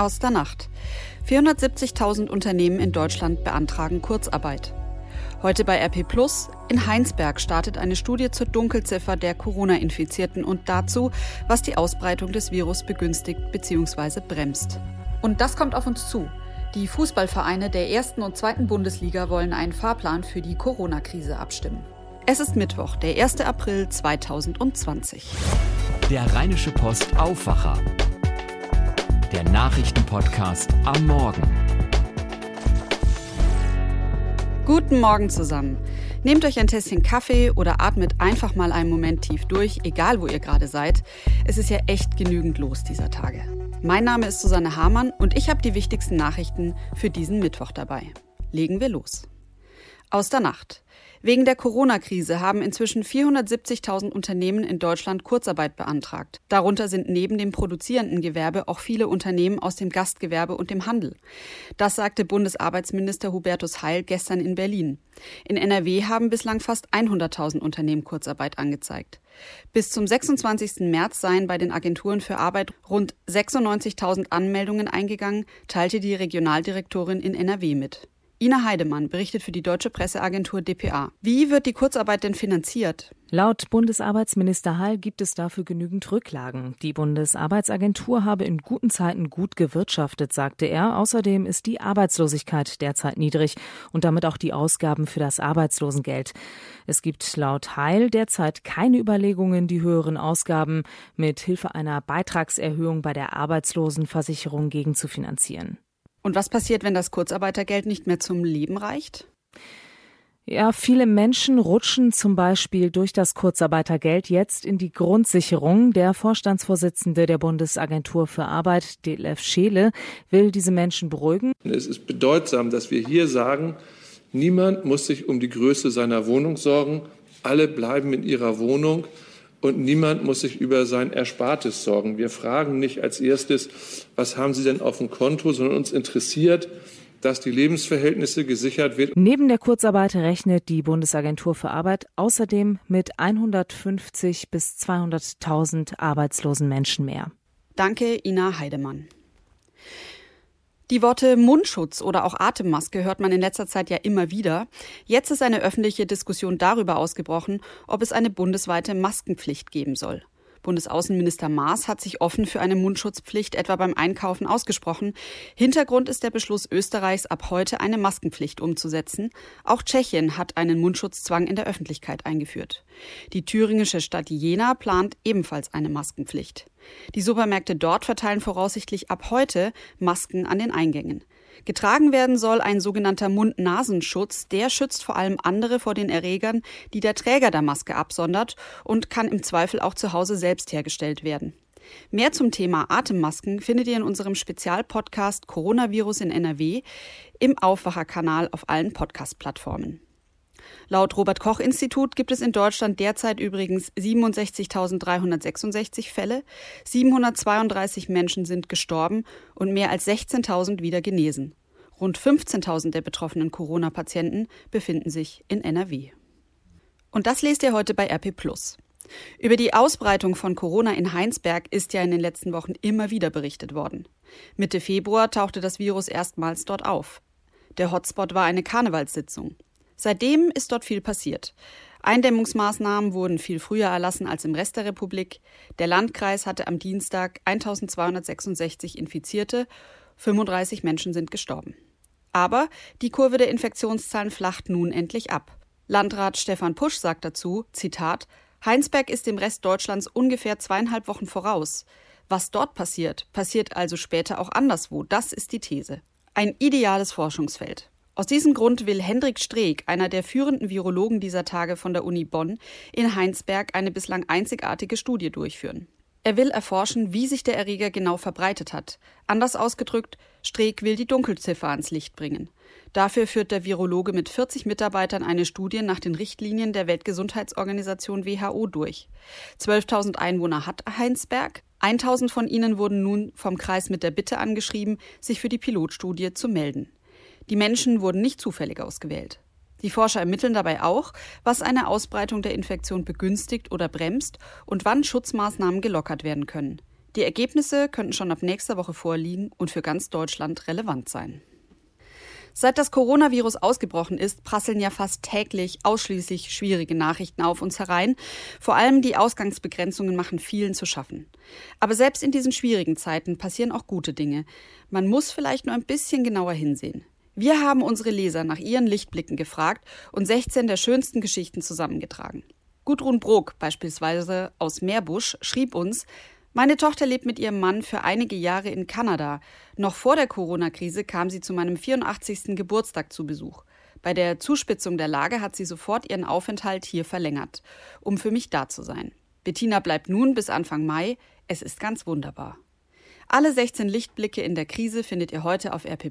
Aus der Nacht. 470.000 Unternehmen in Deutschland beantragen Kurzarbeit. Heute bei RP Plus. In Heinsberg startet eine Studie zur Dunkelziffer der Corona-Infizierten und dazu, was die Ausbreitung des Virus begünstigt bzw. bremst. Und das kommt auf uns zu. Die Fußballvereine der ersten und zweiten Bundesliga wollen einen Fahrplan für die Corona-Krise abstimmen. Es ist Mittwoch, der 1. April 2020. Der Rheinische Post Aufwacher der Nachrichtenpodcast am Morgen. Guten Morgen zusammen. Nehmt euch ein Tässchen Kaffee oder atmet einfach mal einen Moment tief durch, egal wo ihr gerade seid. Es ist ja echt genügend los dieser Tage. Mein Name ist Susanne Hamann und ich habe die wichtigsten Nachrichten für diesen Mittwoch dabei. Legen wir los. Aus der Nacht. Wegen der Corona-Krise haben inzwischen 470.000 Unternehmen in Deutschland Kurzarbeit beantragt. Darunter sind neben dem produzierenden Gewerbe auch viele Unternehmen aus dem Gastgewerbe und dem Handel. Das sagte Bundesarbeitsminister Hubertus Heil gestern in Berlin. In NRW haben bislang fast 100.000 Unternehmen Kurzarbeit angezeigt. Bis zum 26. März seien bei den Agenturen für Arbeit rund 96.000 Anmeldungen eingegangen, teilte die Regionaldirektorin in NRW mit. Ina Heidemann berichtet für die deutsche Presseagentur dpa. Wie wird die Kurzarbeit denn finanziert? Laut Bundesarbeitsminister Hall gibt es dafür genügend Rücklagen. Die Bundesarbeitsagentur habe in guten Zeiten gut gewirtschaftet, sagte er. Außerdem ist die Arbeitslosigkeit derzeit niedrig und damit auch die Ausgaben für das Arbeitslosengeld. Es gibt laut Heil derzeit keine Überlegungen, die höheren Ausgaben mit Hilfe einer Beitragserhöhung bei der Arbeitslosenversicherung gegenzufinanzieren. Und was passiert, wenn das Kurzarbeitergeld nicht mehr zum Leben reicht? Ja, viele Menschen rutschen zum Beispiel durch das Kurzarbeitergeld jetzt in die Grundsicherung. Der Vorstandsvorsitzende der Bundesagentur für Arbeit, DLF Scheele, will diese Menschen beruhigen. Es ist bedeutsam, dass wir hier sagen, niemand muss sich um die Größe seiner Wohnung sorgen. Alle bleiben in ihrer Wohnung und niemand muss sich über sein Erspartes sorgen. Wir fragen nicht als erstes, was haben Sie denn auf dem Konto, sondern uns interessiert, dass die Lebensverhältnisse gesichert werden. Neben der Kurzarbeit rechnet die Bundesagentur für Arbeit außerdem mit 150 bis 200.000 arbeitslosen Menschen mehr. Danke, Ina Heidemann. Die Worte Mundschutz oder auch Atemmaske hört man in letzter Zeit ja immer wieder. Jetzt ist eine öffentliche Diskussion darüber ausgebrochen, ob es eine bundesweite Maskenpflicht geben soll. Bundesaußenminister Maas hat sich offen für eine Mundschutzpflicht etwa beim Einkaufen ausgesprochen. Hintergrund ist der Beschluss Österreichs, ab heute eine Maskenpflicht umzusetzen. Auch Tschechien hat einen Mundschutzzwang in der Öffentlichkeit eingeführt. Die thüringische Stadt Jena plant ebenfalls eine Maskenpflicht. Die Supermärkte dort verteilen voraussichtlich ab heute Masken an den Eingängen. Getragen werden soll ein sogenannter Mund-Nasenschutz. Der schützt vor allem andere vor den Erregern, die der Träger der Maske absondert und kann im Zweifel auch zu Hause selbst hergestellt werden. Mehr zum Thema Atemmasken findet ihr in unserem Spezialpodcast Coronavirus in NRW im Aufwacherkanal auf allen Podcast-Plattformen. Laut Robert Koch Institut gibt es in Deutschland derzeit übrigens 67.366 Fälle, 732 Menschen sind gestorben und mehr als 16.000 wieder genesen. Rund 15.000 der betroffenen Corona-Patienten befinden sich in NRW. Und das lest ihr heute bei RP Über die Ausbreitung von Corona in Heinsberg ist ja in den letzten Wochen immer wieder berichtet worden. Mitte Februar tauchte das Virus erstmals dort auf. Der Hotspot war eine Karnevalssitzung. Seitdem ist dort viel passiert. Eindämmungsmaßnahmen wurden viel früher erlassen als im Rest der Republik. Der Landkreis hatte am Dienstag 1266 Infizierte, 35 Menschen sind gestorben. Aber die Kurve der Infektionszahlen flacht nun endlich ab. Landrat Stefan Pusch sagt dazu, Zitat, Heinsberg ist dem Rest Deutschlands ungefähr zweieinhalb Wochen voraus. Was dort passiert, passiert also später auch anderswo. Das ist die These. Ein ideales Forschungsfeld. Aus diesem Grund will Hendrik Streeck, einer der führenden Virologen dieser Tage von der Uni Bonn, in Heinsberg eine bislang einzigartige Studie durchführen. Er will erforschen, wie sich der Erreger genau verbreitet hat. Anders ausgedrückt, Streeck will die Dunkelziffer ans Licht bringen. Dafür führt der Virologe mit 40 Mitarbeitern eine Studie nach den Richtlinien der Weltgesundheitsorganisation WHO durch. 12.000 Einwohner hat Heinsberg. 1.000 von ihnen wurden nun vom Kreis mit der Bitte angeschrieben, sich für die Pilotstudie zu melden. Die Menschen wurden nicht zufällig ausgewählt. Die Forscher ermitteln dabei auch, was eine Ausbreitung der Infektion begünstigt oder bremst und wann Schutzmaßnahmen gelockert werden können. Die Ergebnisse könnten schon ab nächster Woche vorliegen und für ganz Deutschland relevant sein. Seit das Coronavirus ausgebrochen ist, prasseln ja fast täglich ausschließlich schwierige Nachrichten auf uns herein. Vor allem die Ausgangsbegrenzungen machen vielen zu schaffen. Aber selbst in diesen schwierigen Zeiten passieren auch gute Dinge. Man muss vielleicht nur ein bisschen genauer hinsehen. Wir haben unsere Leser nach ihren Lichtblicken gefragt und 16 der schönsten Geschichten zusammengetragen. Gudrun Brok beispielsweise aus Meerbusch schrieb uns, meine Tochter lebt mit ihrem Mann für einige Jahre in Kanada. Noch vor der Corona-Krise kam sie zu meinem 84. Geburtstag zu Besuch. Bei der Zuspitzung der Lage hat sie sofort ihren Aufenthalt hier verlängert, um für mich da zu sein. Bettina bleibt nun bis Anfang Mai. Es ist ganz wunderbar. Alle 16 Lichtblicke in der Krise findet ihr heute auf RP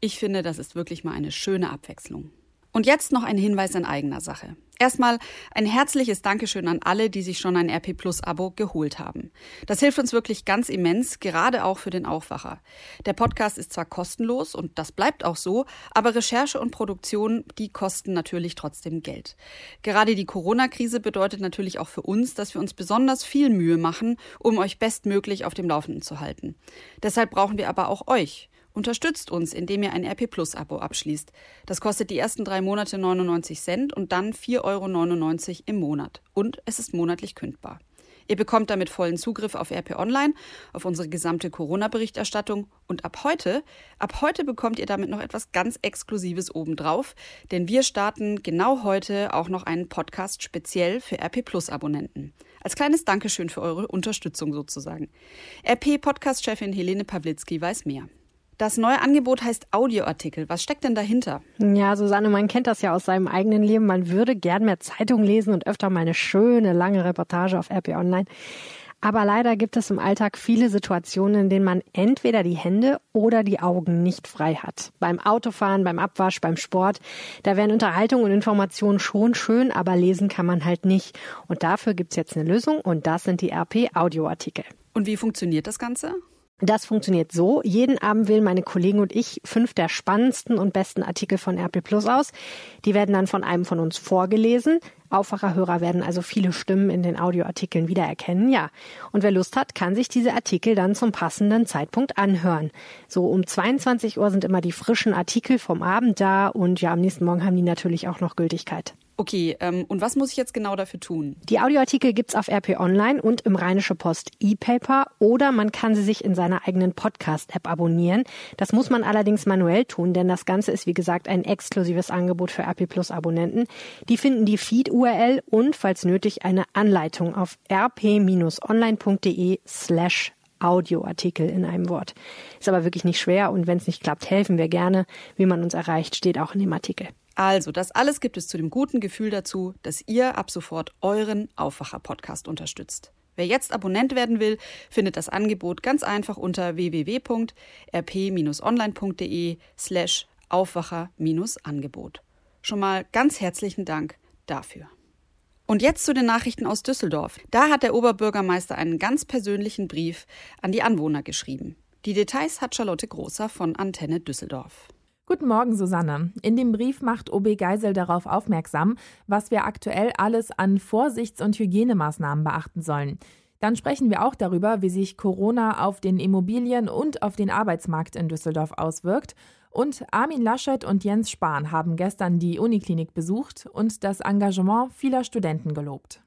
Ich finde, das ist wirklich mal eine schöne Abwechslung. Und jetzt noch ein Hinweis in eigener Sache. Erstmal ein herzliches Dankeschön an alle, die sich schon ein RP Plus Abo geholt haben. Das hilft uns wirklich ganz immens, gerade auch für den Aufwacher. Der Podcast ist zwar kostenlos und das bleibt auch so, aber Recherche und Produktion, die kosten natürlich trotzdem Geld. Gerade die Corona-Krise bedeutet natürlich auch für uns, dass wir uns besonders viel Mühe machen, um euch bestmöglich auf dem Laufenden zu halten. Deshalb brauchen wir aber auch euch. Unterstützt uns, indem ihr ein RP Plus Abo abschließt. Das kostet die ersten drei Monate 99 Cent und dann 4,99 Euro im Monat. Und es ist monatlich kündbar. Ihr bekommt damit vollen Zugriff auf RP Online, auf unsere gesamte Corona-Berichterstattung und ab heute, ab heute bekommt ihr damit noch etwas ganz Exklusives obendrauf, denn wir starten genau heute auch noch einen Podcast speziell für RP Plus Abonnenten. Als kleines Dankeschön für eure Unterstützung sozusagen. RP Podcast-Chefin Helene Pawlitzki weiß mehr. Das neue Angebot heißt Audioartikel. Was steckt denn dahinter? Ja, Susanne, man kennt das ja aus seinem eigenen Leben. Man würde gern mehr Zeitung lesen und öfter mal eine schöne, lange Reportage auf RP Online. Aber leider gibt es im Alltag viele Situationen, in denen man entweder die Hände oder die Augen nicht frei hat. Beim Autofahren, beim Abwasch, beim Sport. Da wären Unterhaltung und Informationen schon schön, aber lesen kann man halt nicht. Und dafür gibt's jetzt eine Lösung und das sind die RP Audioartikel. Und wie funktioniert das Ganze? Das funktioniert so. Jeden Abend wählen meine Kollegen und ich fünf der spannendsten und besten Artikel von RP Plus aus. Die werden dann von einem von uns vorgelesen. Aufwacherhörer werden also viele Stimmen in den Audioartikeln wiedererkennen. Ja. Und wer Lust hat, kann sich diese Artikel dann zum passenden Zeitpunkt anhören. So um 22 Uhr sind immer die frischen Artikel vom Abend da und ja, am nächsten Morgen haben die natürlich auch noch Gültigkeit. Okay, ähm, und was muss ich jetzt genau dafür tun? Die Audioartikel gibt's auf RP Online und im Rheinische Post E-Paper oder man kann sie sich in seiner eigenen Podcast-App abonnieren. Das muss man allerdings manuell tun, denn das Ganze ist wie gesagt ein exklusives Angebot für RP Plus Abonnenten. Die finden die Feed-URL und falls nötig eine Anleitung auf rp-online.de slash Audioartikel in einem Wort. Ist aber wirklich nicht schwer und wenn es nicht klappt, helfen wir gerne. Wie man uns erreicht, steht auch in dem Artikel. Also, das alles gibt es zu dem guten Gefühl dazu, dass ihr ab sofort euren Aufwacher-Podcast unterstützt. Wer jetzt Abonnent werden will, findet das Angebot ganz einfach unter www.rp-online.de slash Aufwacher-Angebot. Schon mal ganz herzlichen Dank dafür. Und jetzt zu den Nachrichten aus Düsseldorf. Da hat der Oberbürgermeister einen ganz persönlichen Brief an die Anwohner geschrieben. Die Details hat Charlotte Großer von Antenne Düsseldorf. Guten Morgen, Susanne. In dem Brief macht OB Geisel darauf aufmerksam, was wir aktuell alles an Vorsichts- und Hygienemaßnahmen beachten sollen. Dann sprechen wir auch darüber, wie sich Corona auf den Immobilien und auf den Arbeitsmarkt in Düsseldorf auswirkt. Und Armin Laschet und Jens Spahn haben gestern die Uniklinik besucht und das Engagement vieler Studenten gelobt.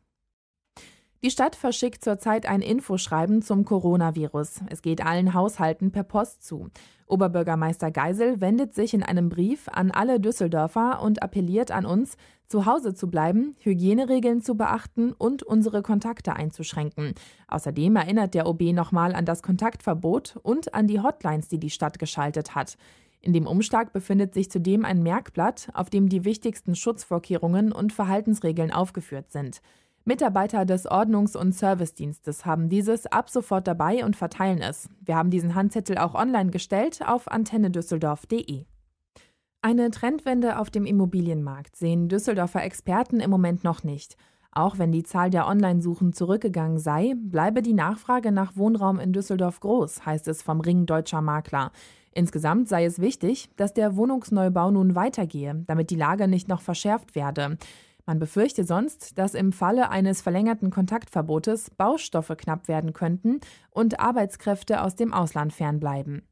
Die Stadt verschickt zurzeit ein Infoschreiben zum Coronavirus. Es geht allen Haushalten per Post zu. Oberbürgermeister Geisel wendet sich in einem Brief an alle Düsseldorfer und appelliert an uns, zu Hause zu bleiben, Hygieneregeln zu beachten und unsere Kontakte einzuschränken. Außerdem erinnert der OB nochmal an das Kontaktverbot und an die Hotlines, die die Stadt geschaltet hat. In dem Umschlag befindet sich zudem ein Merkblatt, auf dem die wichtigsten Schutzvorkehrungen und Verhaltensregeln aufgeführt sind. Mitarbeiter des Ordnungs- und Servicedienstes haben dieses ab sofort dabei und verteilen es. Wir haben diesen Handzettel auch online gestellt auf antennedüsseldorf.de. Eine Trendwende auf dem Immobilienmarkt sehen Düsseldorfer Experten im Moment noch nicht. Auch wenn die Zahl der Online-Suchen zurückgegangen sei, bleibe die Nachfrage nach Wohnraum in Düsseldorf groß, heißt es vom Ring Deutscher Makler. Insgesamt sei es wichtig, dass der Wohnungsneubau nun weitergehe, damit die Lage nicht noch verschärft werde. Man befürchte sonst, dass im Falle eines verlängerten Kontaktverbotes Baustoffe knapp werden könnten und Arbeitskräfte aus dem Ausland fernbleiben.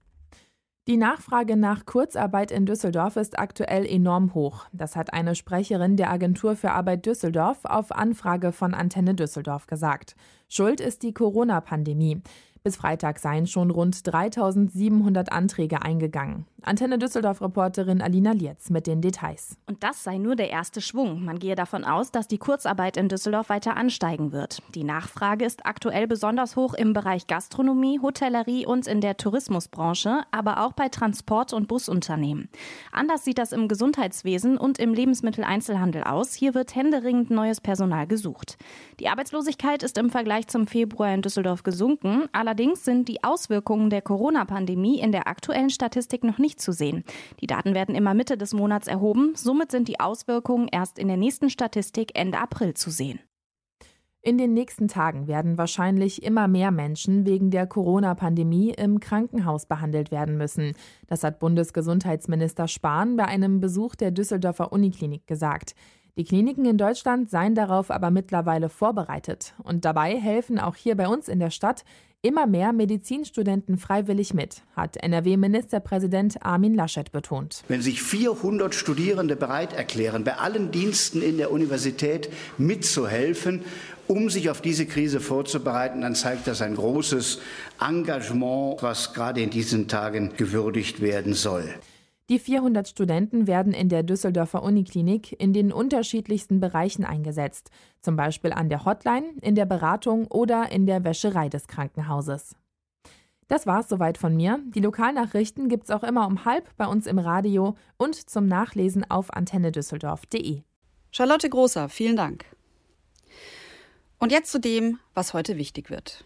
Die Nachfrage nach Kurzarbeit in Düsseldorf ist aktuell enorm hoch. Das hat eine Sprecherin der Agentur für Arbeit Düsseldorf auf Anfrage von Antenne Düsseldorf gesagt. Schuld ist die Corona-Pandemie. Bis Freitag seien schon rund 3700 Anträge eingegangen. Antenne Düsseldorf-Reporterin Alina Lietz mit den Details. Und das sei nur der erste Schwung. Man gehe davon aus, dass die Kurzarbeit in Düsseldorf weiter ansteigen wird. Die Nachfrage ist aktuell besonders hoch im Bereich Gastronomie, Hotellerie und in der Tourismusbranche, aber auch bei Transport- und Busunternehmen. Anders sieht das im Gesundheitswesen und im Lebensmitteleinzelhandel aus. Hier wird händeringend neues Personal gesucht. Die Arbeitslosigkeit ist im Vergleich zum Februar in Düsseldorf gesunken. Allerdings sind die Auswirkungen der Corona-Pandemie in der aktuellen Statistik noch nicht zu sehen. Die Daten werden immer Mitte des Monats erhoben. Somit sind die Auswirkungen erst in der nächsten Statistik Ende April zu sehen. In den nächsten Tagen werden wahrscheinlich immer mehr Menschen wegen der Corona-Pandemie im Krankenhaus behandelt werden müssen. Das hat Bundesgesundheitsminister Spahn bei einem Besuch der Düsseldorfer Uniklinik gesagt. Die Kliniken in Deutschland seien darauf aber mittlerweile vorbereitet. Und dabei helfen auch hier bei uns in der Stadt immer mehr Medizinstudenten freiwillig mit, hat NRW-Ministerpräsident Armin Laschet betont. Wenn sich 400 Studierende bereit erklären, bei allen Diensten in der Universität mitzuhelfen, um sich auf diese Krise vorzubereiten, dann zeigt das ein großes Engagement, was gerade in diesen Tagen gewürdigt werden soll. Die 400 Studenten werden in der Düsseldorfer Uniklinik in den unterschiedlichsten Bereichen eingesetzt, zum Beispiel an der Hotline, in der Beratung oder in der Wäscherei des Krankenhauses. Das war's soweit von mir. Die Lokalnachrichten gibt's auch immer um halb bei uns im Radio und zum Nachlesen auf antennedüsseldorf.de. Charlotte Großer, vielen Dank. Und jetzt zu dem, was heute wichtig wird.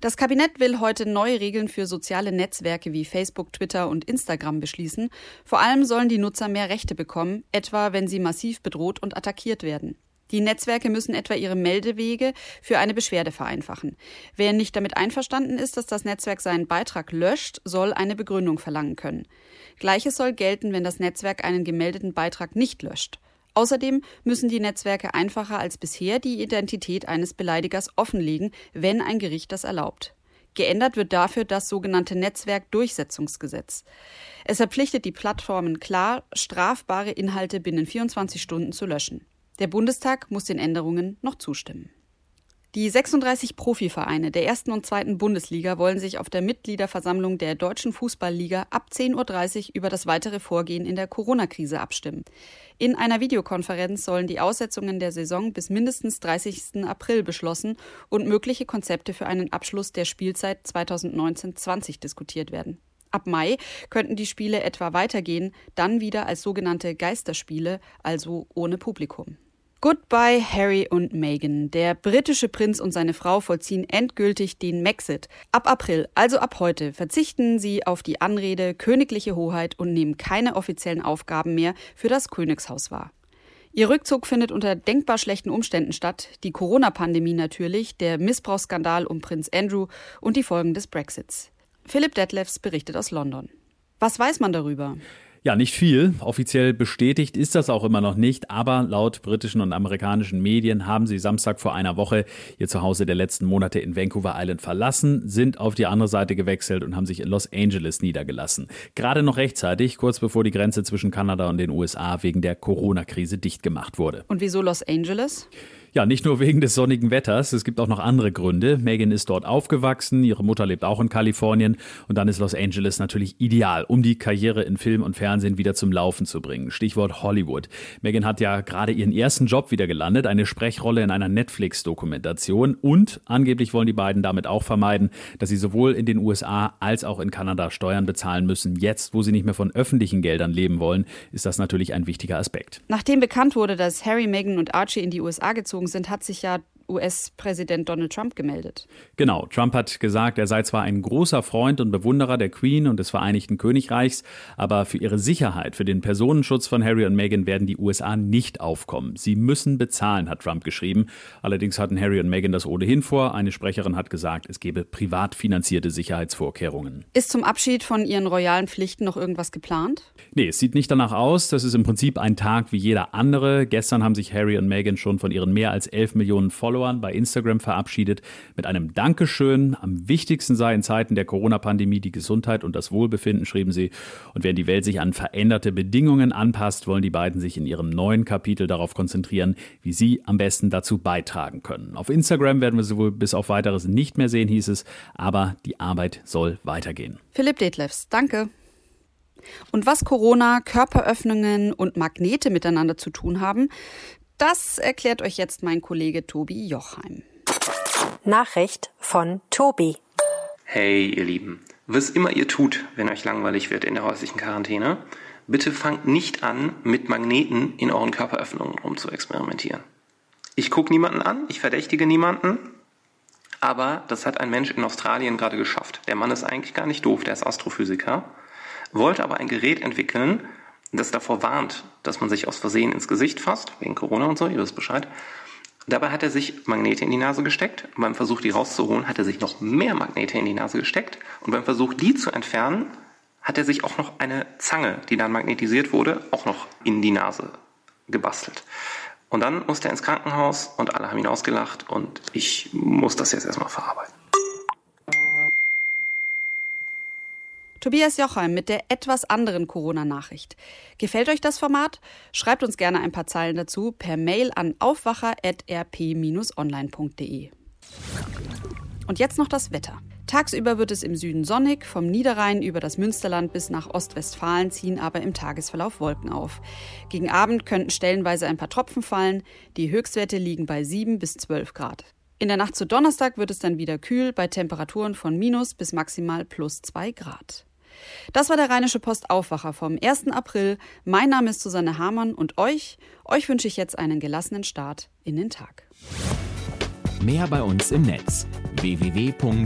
Das Kabinett will heute neue Regeln für soziale Netzwerke wie Facebook, Twitter und Instagram beschließen. Vor allem sollen die Nutzer mehr Rechte bekommen, etwa wenn sie massiv bedroht und attackiert werden. Die Netzwerke müssen etwa ihre Meldewege für eine Beschwerde vereinfachen. Wer nicht damit einverstanden ist, dass das Netzwerk seinen Beitrag löscht, soll eine Begründung verlangen können. Gleiches soll gelten, wenn das Netzwerk einen gemeldeten Beitrag nicht löscht. Außerdem müssen die Netzwerke einfacher als bisher die Identität eines Beleidigers offenlegen, wenn ein Gericht das erlaubt. Geändert wird dafür das sogenannte Netzwerkdurchsetzungsgesetz. Es verpflichtet die Plattformen klar, strafbare Inhalte binnen 24 Stunden zu löschen. Der Bundestag muss den Änderungen noch zustimmen. Die 36 Profivereine der ersten und zweiten Bundesliga wollen sich auf der Mitgliederversammlung der Deutschen Fußballliga ab 10.30 Uhr über das weitere Vorgehen in der Corona-Krise abstimmen. In einer Videokonferenz sollen die Aussetzungen der Saison bis mindestens 30. April beschlossen und mögliche Konzepte für einen Abschluss der Spielzeit 2019-20 diskutiert werden. Ab Mai könnten die Spiele etwa weitergehen, dann wieder als sogenannte Geisterspiele, also ohne Publikum. Goodbye Harry und Meghan. Der britische Prinz und seine Frau vollziehen endgültig den Maxit. Ab April, also ab heute, verzichten sie auf die Anrede königliche Hoheit und nehmen keine offiziellen Aufgaben mehr für das Königshaus wahr. Ihr Rückzug findet unter denkbar schlechten Umständen statt, die Corona-Pandemie natürlich, der Missbrauchsskandal um Prinz Andrew und die Folgen des Brexits. Philipp Detlefs berichtet aus London. Was weiß man darüber? Ja, nicht viel. Offiziell bestätigt ist das auch immer noch nicht, aber laut britischen und amerikanischen Medien haben sie Samstag vor einer Woche ihr Zuhause der letzten Monate in Vancouver Island verlassen, sind auf die andere Seite gewechselt und haben sich in Los Angeles niedergelassen. Gerade noch rechtzeitig, kurz bevor die Grenze zwischen Kanada und den USA wegen der Corona-Krise dicht gemacht wurde. Und wieso Los Angeles? Ja, nicht nur wegen des sonnigen Wetters, es gibt auch noch andere Gründe. Megan ist dort aufgewachsen, ihre Mutter lebt auch in Kalifornien und dann ist Los Angeles natürlich ideal, um die Karriere in Film und Fernsehen wieder zum Laufen zu bringen. Stichwort Hollywood. Megan hat ja gerade ihren ersten Job wieder gelandet, eine Sprechrolle in einer Netflix-Dokumentation und angeblich wollen die beiden damit auch vermeiden, dass sie sowohl in den USA als auch in Kanada Steuern bezahlen müssen. Jetzt, wo sie nicht mehr von öffentlichen Geldern leben wollen, ist das natürlich ein wichtiger Aspekt. Nachdem bekannt wurde, dass Harry, Megan und Archie in die USA gezogen sind, hat sich ja US-Präsident Donald Trump gemeldet. Genau, Trump hat gesagt, er sei zwar ein großer Freund und Bewunderer der Queen und des Vereinigten Königreichs, aber für ihre Sicherheit, für den Personenschutz von Harry und Meghan werden die USA nicht aufkommen. Sie müssen bezahlen, hat Trump geschrieben. Allerdings hatten Harry und Meghan das ohnehin vor. Eine Sprecherin hat gesagt, es gebe privat finanzierte Sicherheitsvorkehrungen. Ist zum Abschied von ihren royalen Pflichten noch irgendwas geplant? Nee, es sieht nicht danach aus. Das ist im Prinzip ein Tag wie jeder andere. Gestern haben sich Harry und Meghan schon von ihren mehr als 11 Millionen Followern bei Instagram verabschiedet mit einem Dankeschön. Am wichtigsten sei in Zeiten der Corona-Pandemie die Gesundheit und das Wohlbefinden, schrieben sie. Und während die Welt sich an veränderte Bedingungen anpasst, wollen die beiden sich in ihrem neuen Kapitel darauf konzentrieren, wie sie am besten dazu beitragen können. Auf Instagram werden wir sie wohl bis auf weiteres nicht mehr sehen, hieß es, aber die Arbeit soll weitergehen. Philipp Detlefs, danke. Und was Corona, Körperöffnungen und Magnete miteinander zu tun haben, das erklärt euch jetzt mein Kollege Tobi Jochheim. Nachricht von Tobi. Hey, ihr Lieben. Was immer ihr tut, wenn euch langweilig wird in der häuslichen Quarantäne, bitte fangt nicht an, mit Magneten in euren Körperöffnungen rumzuexperimentieren. Ich gucke niemanden an, ich verdächtige niemanden, aber das hat ein Mensch in Australien gerade geschafft. Der Mann ist eigentlich gar nicht doof, der ist Astrophysiker wollte aber ein Gerät entwickeln, das davor warnt, dass man sich aus Versehen ins Gesicht fasst, wegen Corona und so, ihr wisst Bescheid. Dabei hat er sich Magnete in die Nase gesteckt und beim Versuch, die rauszuholen, hat er sich noch mehr Magnete in die Nase gesteckt und beim Versuch, die zu entfernen, hat er sich auch noch eine Zange, die dann magnetisiert wurde, auch noch in die Nase gebastelt. Und dann musste er ins Krankenhaus und alle haben ihn ausgelacht und ich muss das jetzt erstmal verarbeiten. Tobias Jochheim mit der etwas anderen Corona-Nachricht. Gefällt euch das Format? Schreibt uns gerne ein paar Zeilen dazu per Mail an aufwacher.rp-online.de. Und jetzt noch das Wetter. Tagsüber wird es im Süden sonnig, vom Niederrhein über das Münsterland bis nach Ostwestfalen ziehen aber im Tagesverlauf Wolken auf. Gegen Abend könnten stellenweise ein paar Tropfen fallen, die Höchstwerte liegen bei 7 bis 12 Grad. In der Nacht zu Donnerstag wird es dann wieder kühl bei Temperaturen von minus bis maximal plus 2 Grad. Das war der Rheinische Post Aufwacher vom 1. April. Mein Name ist Susanne Hamann und euch, euch wünsche ich jetzt einen gelassenen Start in den Tag. Mehr bei uns im Netz www.rp-online.de